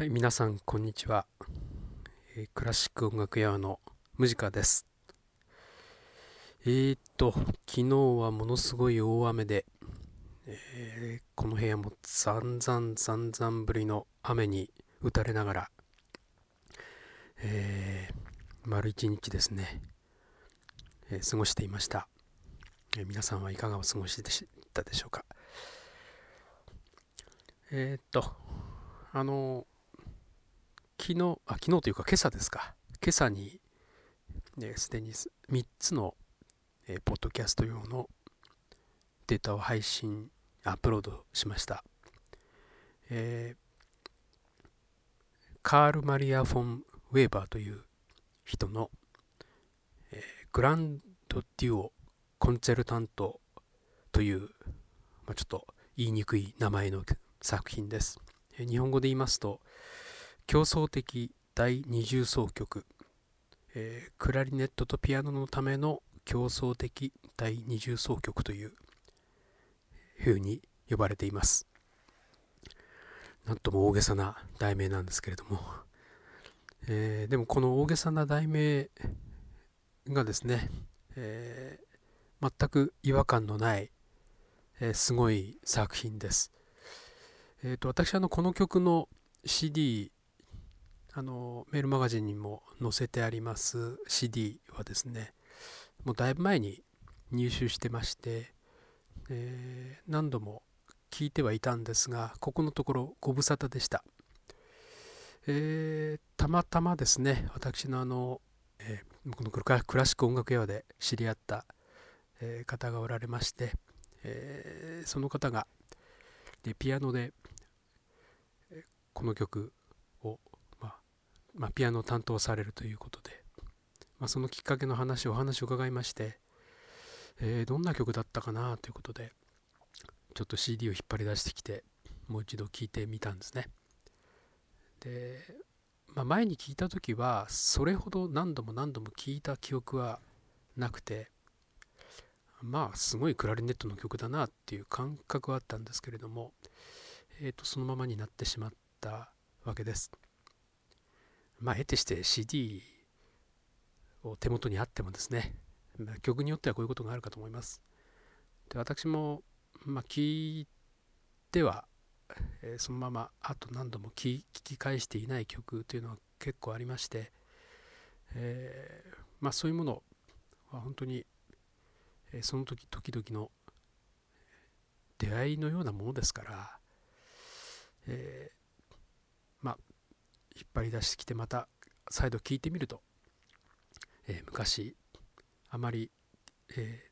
はい、皆さん、こんにちは。えークラシック音楽屋のムジカです。えー、っと、昨日はものすごい大雨で、えーこの部屋もざんざんざんざんぶりの雨に打たれながら、えー丸一日ですね、えー過ごしていました、えー皆さんはいかがお過ごしでしたでしょうか。えっと、あの昨日、あ、昨日というか今朝ですか。今朝に、ねすでに3つの、えーポッドキャスト用のデータを配信、アップロードしました。えーカール・マリア・フォン・ウェーバーという人の、えーグランド・デュオ・コンチェルタントという、まあ、ちょっと言いにくい名前の作品です。え日本語で言いますと、競争的第二重奏曲、えークラリネットとピアノのための競争的第二重奏曲というふうに呼ばれています。なんとも大げさな題名なんですけれども、えーでもこの大げさな題名がですね、えー全く違和感のない、えーすごい作品です。えー、と私あのこの曲の CD あのメールマガジンにも載せてあります CD はですねもうだいぶ前に入手してまして、えー何度も聞いてはいたんですがここのところご無沙汰でした、えーたまたまですね私のあの、えーこのクラシック音楽屋で知り合った、え方がおられまして、えその方がでピアノでこの曲、まあ、ピアノを担当されるということで、まあ、そのきっかけの話お話を伺いまして、えーどんな曲だったかなということでちょっと CD を引っ張り出してきてもう一度聴いてみたんですねで、まあ、前に聞いた時はそれほど何度も何度も聴いた記憶はなくてまあすごいクラリネットの曲だなっていう感覚はあったんですけれども、えー、とそのままになってしまったわけです。まあ得てして CD を手元にあってもですね、まあ曲によってはこういうことがあるかと思います。で私も、まあ、聞いては、えーそのままあと何度も聞聞き返していない曲というのは結構ありまして、えーまあ、そういうものは本当にえーその時時々の出会いのようなものですから、えーっ張り出してきてまた再度聞いてみると、えー昔あまり、えー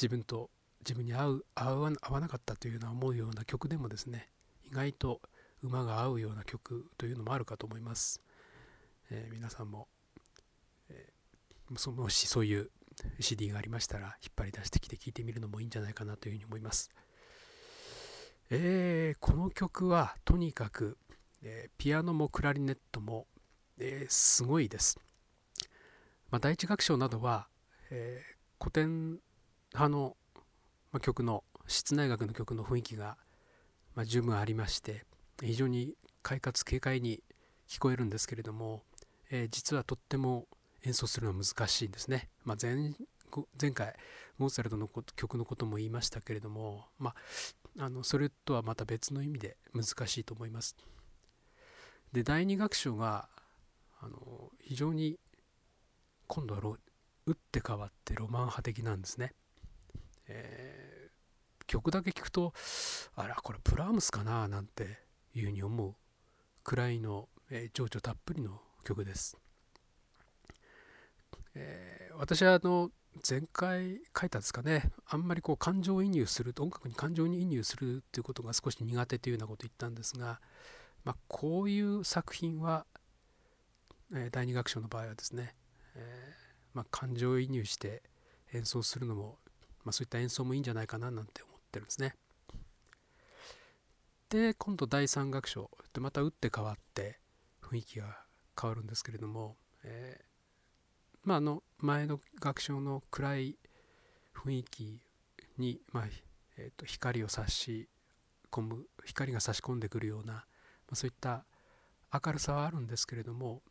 自分と自分に合う合わ合わなかったというような思うような曲でもですね意外と馬が合うような曲というのもあるかと思います、えー皆さんも、えーもしそういう CD がありましたら引っ張り出してきて聴いてみるのもいいんじゃないかなというふうに思います。えーこの曲はとにかく、えピアノもクラリネットも、えすごいです。まあ、第一楽章などは、え古典派の、ま、曲の室内楽の曲の雰囲気が、ま、十分ありまして非常に快活軽快に聞こえるんですけれども、えー実はとっても演奏するのは難しいんですね。まあ、前前回モーツァルトの曲のことも言いましたけれども、まあ、あのそれとはまた別の意味で難しいと思います。で第二楽章があの非常に今度はロ打って変わってロマン派的なんですね。えー曲だけ聞くとあらこれブラームスかななんていうふうに思うくらいの、えー情緒たっぷりの曲です。えー私はあの前回書いたんですかねあんまりこう感情移入すると音楽に感情に移入するっていうことが少し苦手というようなことを言ったんですが、まあ、こういう作品は、えー第二楽章の場合はですね、えーまあ、感情移入して演奏するのも、まあ、そういった演奏もいいんじゃないかななんて思ってるんですね。で今度第三楽章でまた打って変わって雰囲気が変わるんですけれども、えーまあ、あの前の楽章の暗い雰囲気に、まあえーと光を差し込む光が差し込んでくるような、そういった明るさはあるんですけれども、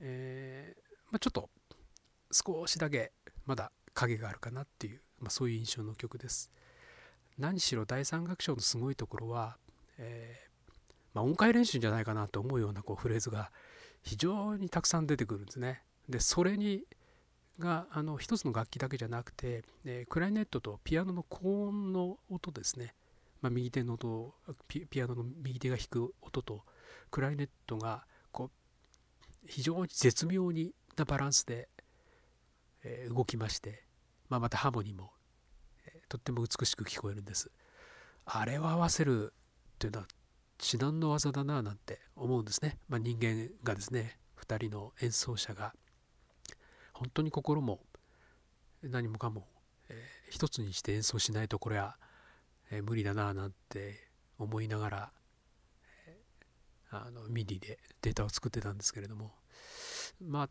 えー、まあ、ちょっと少しだけまだ影があるかなっていう、まあ、そういう印象の曲です。何しろ第三楽章のすごいところは、えー、まあ、音階練習じゃないかなと思うようなこうフレーズが非常にたくさん出てくるんですね。でそれにがあの一つの楽器だけじゃなくて、えー、クライネットとピアノの高音の音ですね、まあ、右手の音ピアノの右手が弾く音とクライネットがこう非常に絶妙になバランスで、え、動きまして、まあ、またハーモニーも、え、とっても美しく聞こえるんです。あれを合わせるというのは至難の業だななんて思うんですね、まあ、人間がですね2人の演奏者が本当に心も何もかも、えー、一つにして演奏しないとこれは、えー、無理だななんて思いながら、えー、あの MIDI でデータを作ってたんですけれども。まあ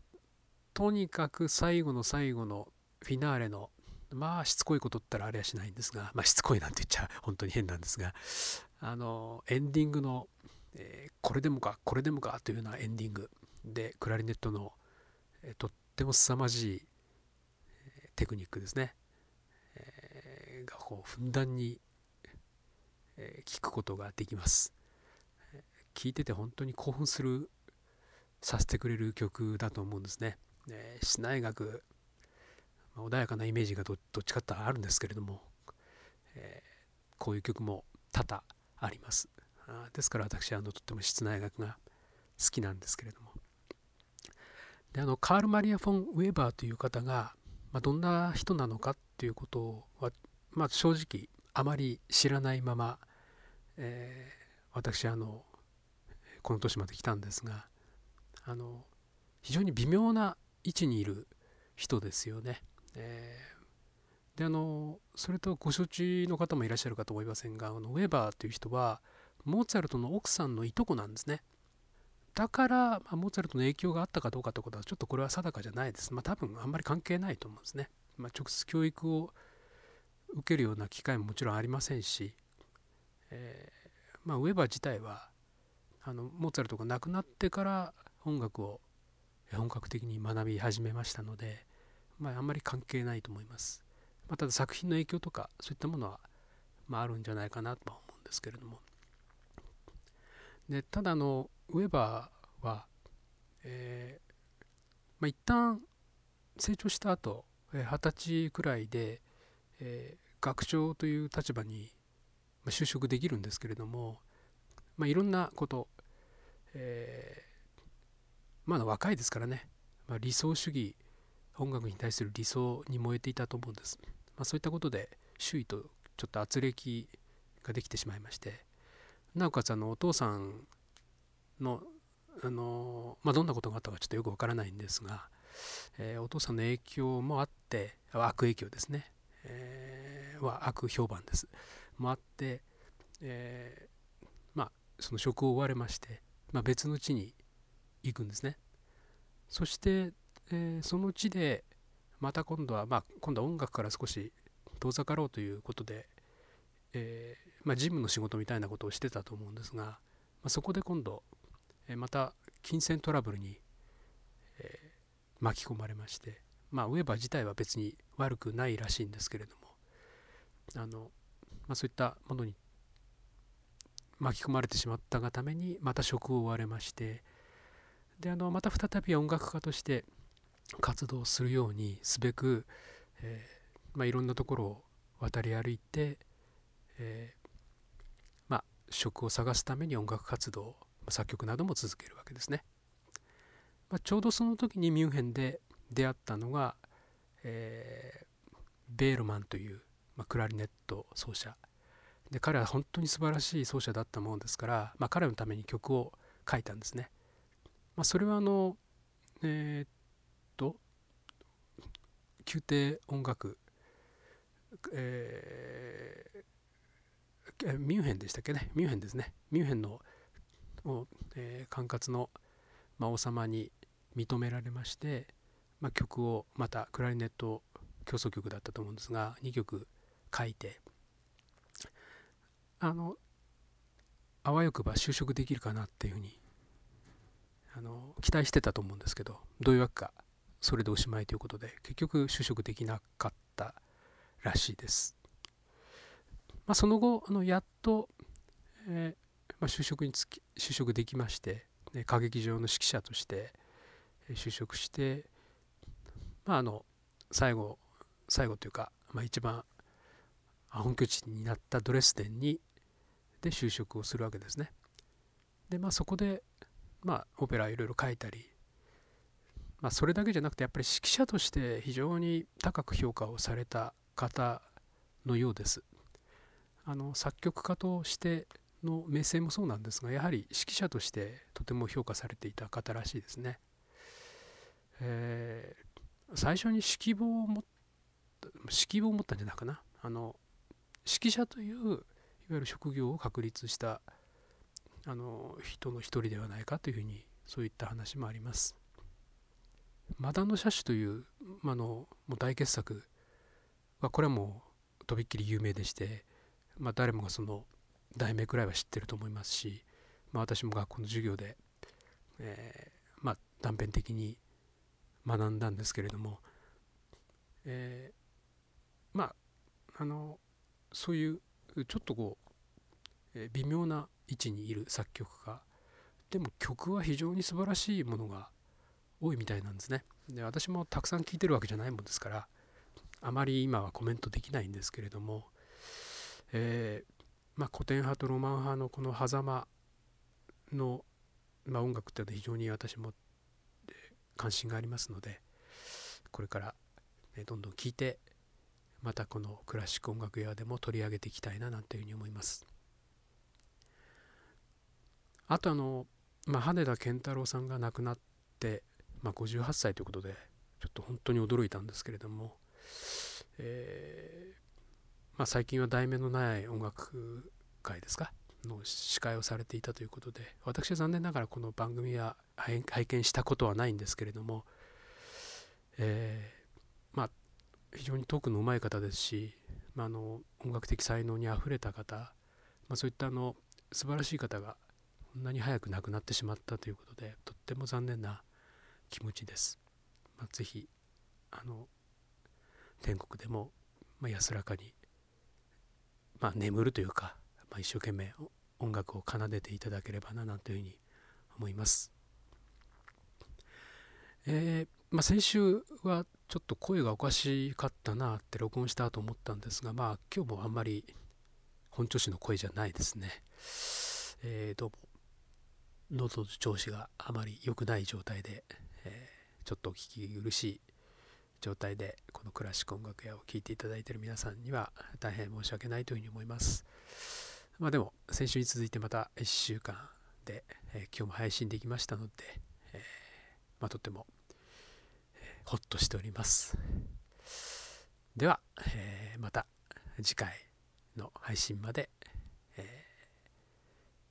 とにかく最後の最後のフィナーレのまあしつこいことったらあれはしないんですがまあしつこいなんて言っちゃ本当に変なんですがあのエンディングの、えー、これでもかこれでもかというようなエンディングでクラリネットの、えー、とっても凄まじいテクニックですね、えー、がこうふんだんに、え、聞くことができます。聞いてて本当に興奮するさせてくれる曲だと思うんですね、えー、市内楽、ま、穏やかなイメージがどっちかってあるんですけれども、えー、こういう曲も多々あります。あですから私はあのとっても室内楽が好きなんですけれども。であのカール・マリア・フォン・ウェーバーという方が、まあ、どんな人なのかっていうことは、まあ、正直あまり知らないまま、えー、私あのこの年まで来たんですがあの非常に微妙な位置にいる人ですよね。えー、であのそれとご承知の方もいらっしゃるかと思いませんがあのウェバーという人はモーツァルトの奥さんのいとこなんですね。だから、まあ、モーツァルトの影響があったかどうかということはちょっとこれは定かじゃないです。まあ多分あんまり関係ないと思うんですね。まあ、直接教育を受けるような機会ももちろんありませんし、えー、まあ、ウェバー自体はあのモーツァルトが亡くなってから音楽を本格的に学び始めましたので、まあ、あんまり関係ないと思います。まあ、ただ作品の影響とかそういったものは、まあ、あるんじゃないかなとは思うんですけれども。でただあのウェバーは、えーまあ、一旦成長した後二十、歳くらいで、え、学長という立場に就職できるんですけれども、まあ、いろんなこと、えー、まだ若いですからね、まあ、理想主義音楽に対する理想に燃えていたと思うんです、まあ、そういったことで周囲とちょっと圧力ができてしまいまして。なおかつあのお父さんのあの、まあ、どんなことがあったかちょっとよくわからないんですが、えー、お父さんの影響もあって悪影響ですね、えー、は悪評判です。もあって、えー、まあその職を追われまして、まあ、別の地に行くんですね。そして、えー、その地でまた今度は、まあ、今度は音楽から少し遠ざかろうということで、えーまあ、事務の仕事みたいなことをしてたと思うんですが、まあ、そこで今度えまた金銭トラブルに、え、巻き込まれまして、まあ、ウェバー自体は別に悪くないらしいんですけれどもあの、まあ、そういったものに巻き込まれてしまったがためにまた職を追われましてであのまた再び音楽家として活動するようにすべく、えーまあ、いろんなところを渡り歩いて、えーまあ、職を探すために音楽活動作曲なども続けるわけですね。まあ、ちょうどその時にミュンヘンで出会ったのが、えー、ベールマンという、まあ、クラリネット奏者。で彼は本当に素晴らしい奏者だったものですから、まあ、彼のために曲を書いたんですね。まあ、それはあのえー、っと宮廷音楽、えー、ミュンヘンでしたっけね？ミュンヘンですね。ミュンヘンのを、えー、管轄の、まあ、王様に認められまして、まあ、曲をまたクラリネット競争曲だったと思うんですが2曲書いてあのあわよくば就職できるかなっていうふうにの期待してたと思うんですけどどういうわけかそれでおしまいということで結局就職できなかったらしいです、まあ、その後あのやっと、えー、まあ、就職につき就職できまして、ね、歌劇場の指揮者として就職してまああの最後最後というか、まあ、一番本拠地になったドレスデンにで就職をするわけですね。でまあそこでまあオペラいろいろ書いたり、まあ、それだけじゃなくてやっぱり指揮者として非常に高く評価をされた方のようです。あの作曲家としての名声もそうなんですがやはり指揮者としてとても評価されていた方らしいですね。えー、最初に指揮棒を持った指揮棒を持ったんじゃないかなあの指揮者といういわゆる職業を確立したあの人の一人ではないかというふうにそういった話もあります。マダンの車種という、まあのもう大傑作はこれはもうとびっきり有名でして、まあ、誰もがその題名くらいは知ってると思いますし、まあ、私も学校の授業で、えー、まあ、断片的に学んだんですけれども、えー、まああのそういうちょっとこう、微妙な位置にいる作曲家でも曲は非常に素晴らしいものが多いみたいなんですね。で私もたくさん聴いてるわけじゃないもんですからあまり今はコメントできないんですけれども、えー、まあ、古典派とロマン派のこの狭間の、まあ、音楽っていうのは非常に私も関心がありますのでこれから、ね、どんどん聴いてまたこのクラシック音楽屋でも取り上げていきたいななんていうふうに思います。あとあの、まあ、羽田健太郎さんが亡くなって、まあ、58歳ということでちょっと本当に驚いたんですけれども、えー、まあ、最近は題名のない音楽会ですか？の司会をされていたということで私は残念ながらこの番組は拝見したことはないんですけれども、えー、まあ非常にトークのうまい方ですし、まあ、あの音楽的才能にあふれた方、まあ、そういったあの素晴らしい方がこんなに早く亡くなってしまったということでとっても残念な気持ちです。まあ、ぜひあの天国でも、まあ、安らかに、まあ、眠るというか、まあ、一生懸命音楽を奏でていただければななんていうふうに思います。えー、まあ、先週はちょっと声がおかしかったなって録音したと思ったんですが、まあ今日もあんまり本調子の声じゃないですね。えー、どうも喉の調子があまり良くない状態で、えー、ちょっとお聞き苦しい状態でこのクラシック音楽屋を聴いていただいている皆さんには大変申し訳ないというふうに思います。まあでも先週に続いてまた1週間で、えー、今日も配信できましたので、えー、まあ、とっても、ほっとしております。では、えまた次回の配信まで、え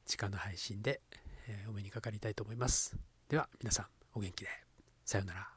時間の配信でえお目にかかりたいと思います。では皆さんお元気で。さようなら。